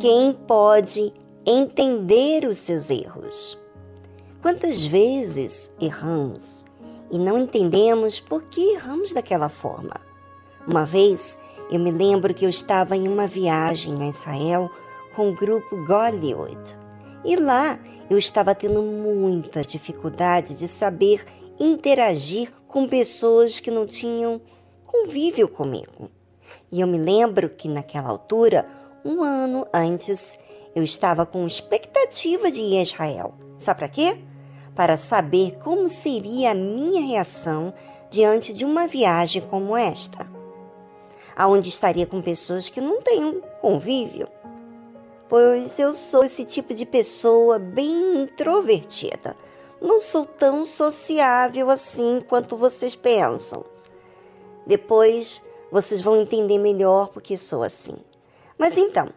quem pode entender os seus erros. Quantas vezes erramos e não entendemos por que erramos daquela forma? Uma vez eu me lembro que eu estava em uma viagem a Israel com o grupo Gollywood e lá eu estava tendo muita dificuldade de saber interagir com pessoas que não tinham convívio comigo. E eu me lembro que naquela altura, um ano antes, eu estava com expectativa de ir a Israel. Sabe para quê? Para saber como seria a minha reação diante de uma viagem como esta, aonde estaria com pessoas que não têm convívio. Pois eu sou esse tipo de pessoa bem introvertida. Não sou tão sociável assim quanto vocês pensam. Depois vocês vão entender melhor porque sou assim. Mas então,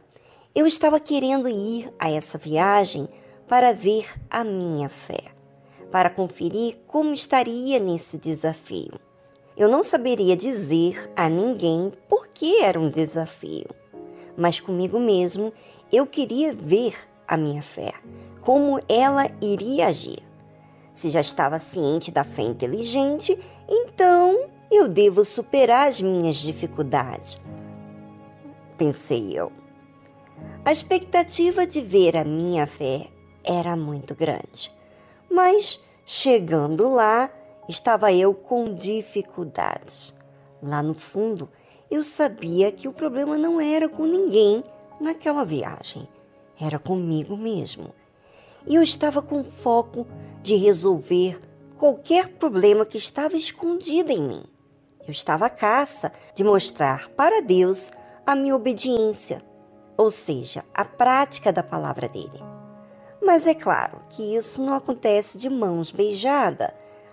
eu estava querendo ir a essa viagem para ver a minha fé, para conferir como estaria nesse desafio. Eu não saberia dizer a ninguém por que era um desafio, mas comigo mesmo eu queria ver a minha fé, como ela iria agir. Se já estava ciente da fé inteligente, então eu devo superar as minhas dificuldades. Pensei eu. A expectativa de ver a minha fé era muito grande, mas chegando lá, estava eu com dificuldades. Lá no fundo, eu sabia que o problema não era com ninguém naquela viagem, era comigo mesmo. E eu estava com foco de resolver qualquer problema que estava escondido em mim. Eu estava à caça de mostrar para Deus a minha obediência ou seja, a prática da palavra dele. Mas é claro que isso não acontece de mãos beijadas.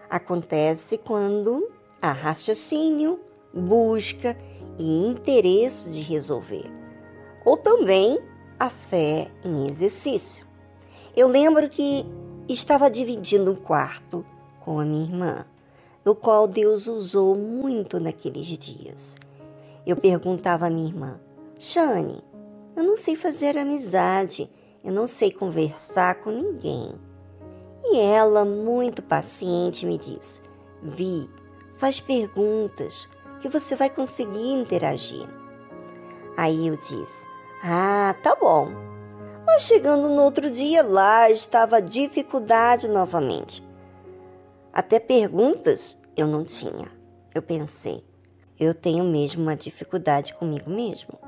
Acontece quando há raciocínio, busca e interesse de resolver. Ou também a fé em exercício. Eu lembro que estava dividindo um quarto com a minha irmã, no qual Deus usou muito naqueles dias. Eu perguntava à minha irmã, Shane, eu não sei fazer amizade, eu não sei conversar com ninguém. E ela, muito paciente, me diz: Vi, faz perguntas que você vai conseguir interagir. Aí eu disse: Ah, tá bom. Mas chegando no outro dia lá estava dificuldade novamente. Até perguntas eu não tinha. Eu pensei: eu tenho mesmo uma dificuldade comigo mesmo.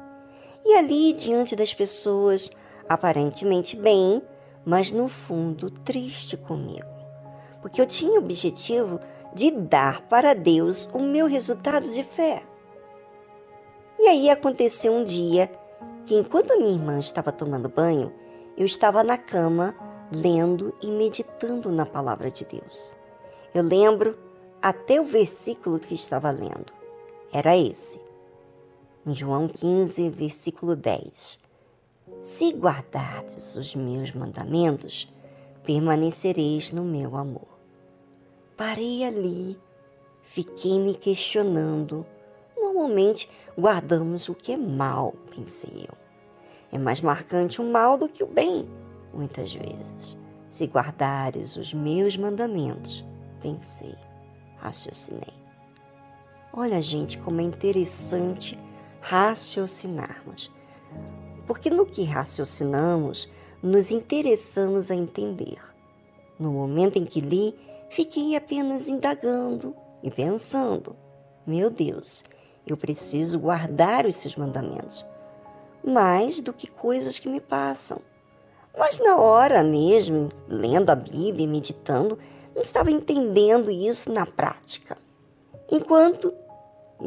E ali, diante das pessoas, aparentemente bem, mas no fundo triste comigo, porque eu tinha o objetivo de dar para Deus o meu resultado de fé. E aí aconteceu um dia que, enquanto a minha irmã estava tomando banho, eu estava na cama lendo e meditando na palavra de Deus. Eu lembro até o versículo que estava lendo. Era esse em João 15, versículo 10. Se guardardes os meus mandamentos, permanecereis no meu amor. Parei ali, fiquei me questionando. Normalmente guardamos o que é mal, pensei eu. É mais marcante o mal do que o bem, muitas vezes. Se guardares os meus mandamentos, pensei, raciocinei. Olha, gente, como é interessante raciocinarmos. Porque no que raciocinamos, nos interessamos a entender. No momento em que li, fiquei apenas indagando e pensando: meu Deus, eu preciso guardar os seus mandamentos, mais do que coisas que me passam. Mas na hora mesmo, lendo a Bíblia e meditando, não estava entendendo isso na prática. Enquanto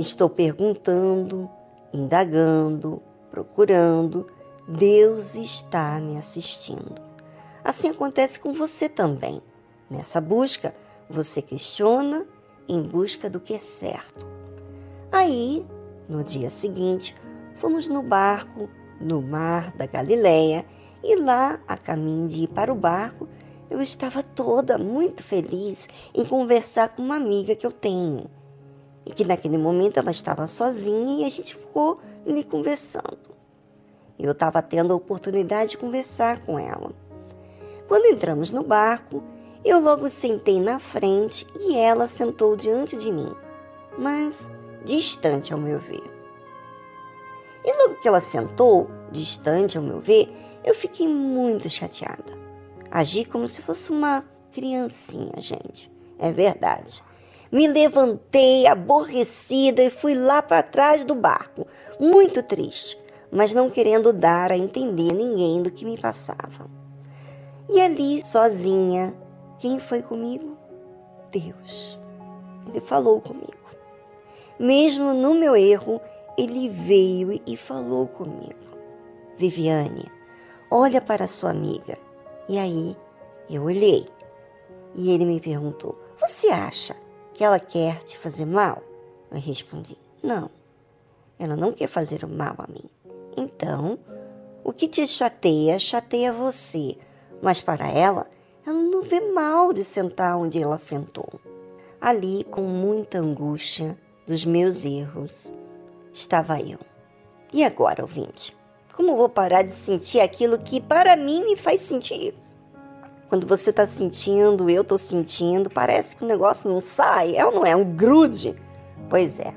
estou perguntando, indagando, procurando, Deus está me assistindo. Assim acontece com você também. Nessa busca, você questiona em busca do que é certo. Aí, no dia seguinte, fomos no barco no mar da Galileia e lá, a caminho de ir para o barco, eu estava toda muito feliz em conversar com uma amiga que eu tenho e que naquele momento ela estava sozinha e a gente ficou ali conversando. Eu estava tendo a oportunidade de conversar com ela. Quando entramos no barco, eu logo sentei na frente e ela sentou diante de mim, mas distante ao meu ver. E logo que ela sentou, distante ao meu ver, eu fiquei muito chateada. Agi como se fosse uma criancinha, gente. É verdade. Me levantei aborrecida e fui lá para trás do barco, muito triste, mas não querendo dar a entender ninguém do que me passava. E ali, sozinha, quem foi comigo? Deus. Ele falou comigo. Mesmo no meu erro, ele veio e falou comigo. Viviane, olha para sua amiga. E aí eu olhei e ele me perguntou: Você acha que ela quer te fazer mal? Eu respondi: Não, ela não quer fazer o mal a mim. Então, o que te chateia, chateia você, mas para ela, ela não vê mal de sentar onde ela sentou. Ali, com muita angústia dos meus erros, estava eu. E agora, ouvinte? Como vou parar de sentir aquilo que para mim me faz sentir? Quando você está sentindo, eu estou sentindo, parece que o negócio não sai, é ou não é? Um grude? Pois é.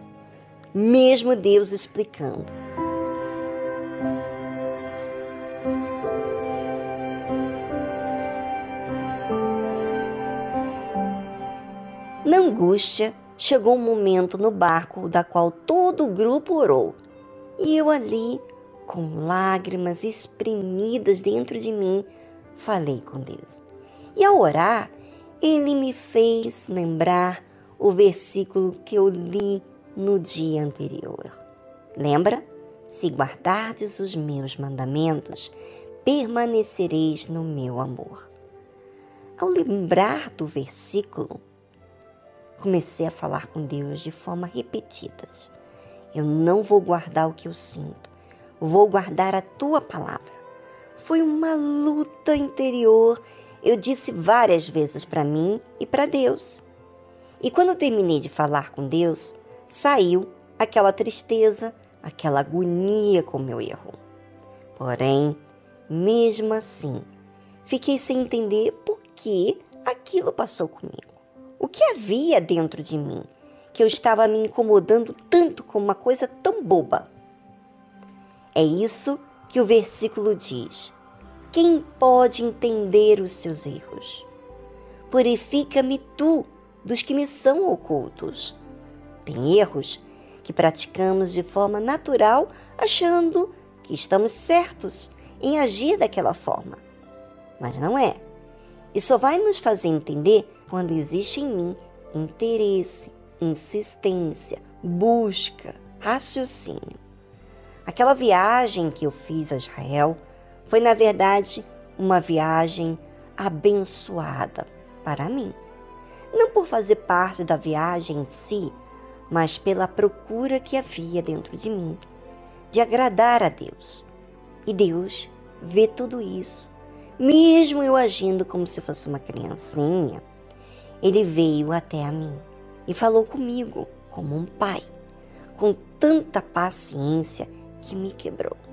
Mesmo Deus explicando. Na angústia, chegou um momento no barco da qual todo o grupo orou. E eu ali, com lágrimas espremidas dentro de mim, falei com Deus. E ao orar, ele me fez lembrar o versículo que eu li no dia anterior. Lembra? Se guardardes os meus mandamentos, permanecereis no meu amor. Ao lembrar do versículo, comecei a falar com Deus de forma repetidas. Eu não vou guardar o que eu sinto, vou guardar a tua palavra. Foi uma luta interior, eu disse várias vezes para mim e para Deus. E quando terminei de falar com Deus, saiu aquela tristeza, aquela agonia com meu erro. Porém, mesmo assim, fiquei sem entender por que aquilo passou comigo. O que havia dentro de mim que eu estava me incomodando tanto com uma coisa tão boba? É isso que o versículo diz. Quem pode entender os seus erros? Purifica-me tu dos que me são ocultos. Tem erros que praticamos de forma natural, achando que estamos certos em agir daquela forma. Mas não é. E só vai nos fazer entender quando existe em mim interesse, insistência, busca, raciocínio. Aquela viagem que eu fiz a Israel foi, na verdade, uma viagem abençoada para mim. Não por fazer parte da viagem em si, mas pela procura que havia dentro de mim de agradar a Deus. E Deus vê tudo isso. Mesmo eu agindo como se fosse uma criancinha, ele veio até a mim e falou comigo como um pai, com tanta paciência que me quebrou.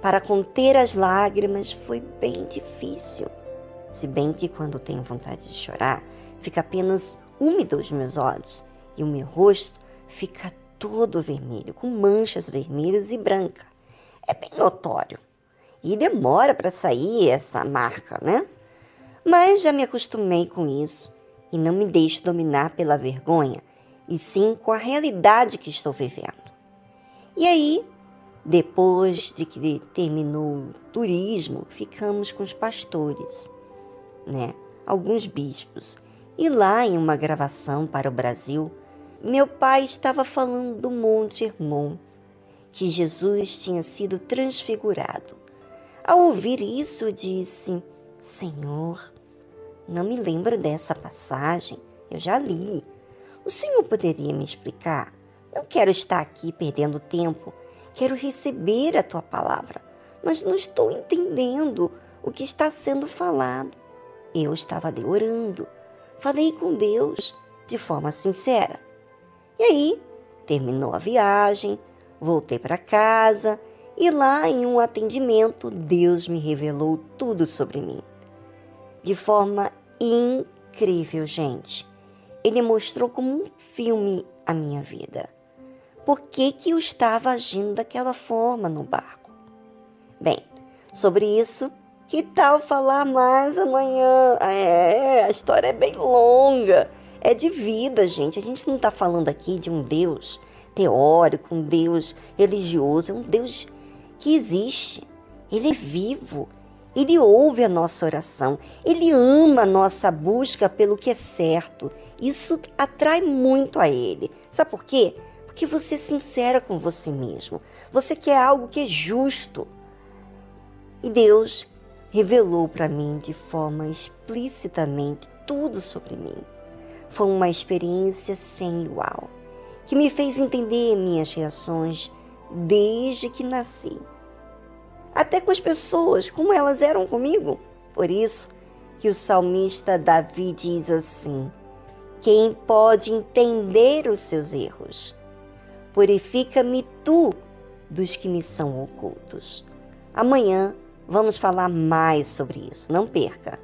Para conter as lágrimas foi bem difícil, se bem que quando tenho vontade de chorar, fica apenas úmido os meus olhos e o meu rosto fica todo vermelho, com manchas vermelhas e brancas. É bem notório. E demora para sair essa marca, né? Mas já me acostumei com isso e não me deixo dominar pela vergonha, e sim com a realidade que estou vivendo. E aí, depois de que terminou o turismo, ficamos com os pastores, né? Alguns bispos. E lá em uma gravação para o Brasil, meu pai estava falando do Monte Hermon, que Jesus tinha sido transfigurado. Ao ouvir isso, disse: Senhor, não me lembro dessa passagem. Eu já li. O senhor poderia me explicar? Não quero estar aqui perdendo tempo. Quero receber a tua palavra, mas não estou entendendo o que está sendo falado. Eu estava orando. Falei com Deus de forma sincera. E aí, terminou a viagem, voltei para casa E lá em um atendimento, Deus me revelou tudo sobre mim. De forma incrível, gente. Ele mostrou como um filme a minha vida. Por que, que eu estava agindo daquela forma no barco? Bem, sobre isso, que tal falar mais amanhã? É, a história é bem longa. É de vida, gente. A gente não está falando aqui de um Deus teórico, um Deus religioso, é um Deus que existe. Ele é vivo. Ele ouve a nossa oração. Ele ama a nossa busca pelo que é certo. Isso atrai muito a ele. Sabe por quê? Porque você é sincera com você mesmo. Você quer algo que é justo. E Deus revelou para mim de forma explicitamente tudo sobre mim. Foi uma experiência sem igual, que me fez entender minhas reações desde que nasci. Até com as pessoas, como elas eram comigo. Por isso que o salmista Davi diz assim: Quem pode entender os seus erros? Purifica-me tu dos que me são ocultos. Amanhã vamos falar mais sobre isso. Não perca!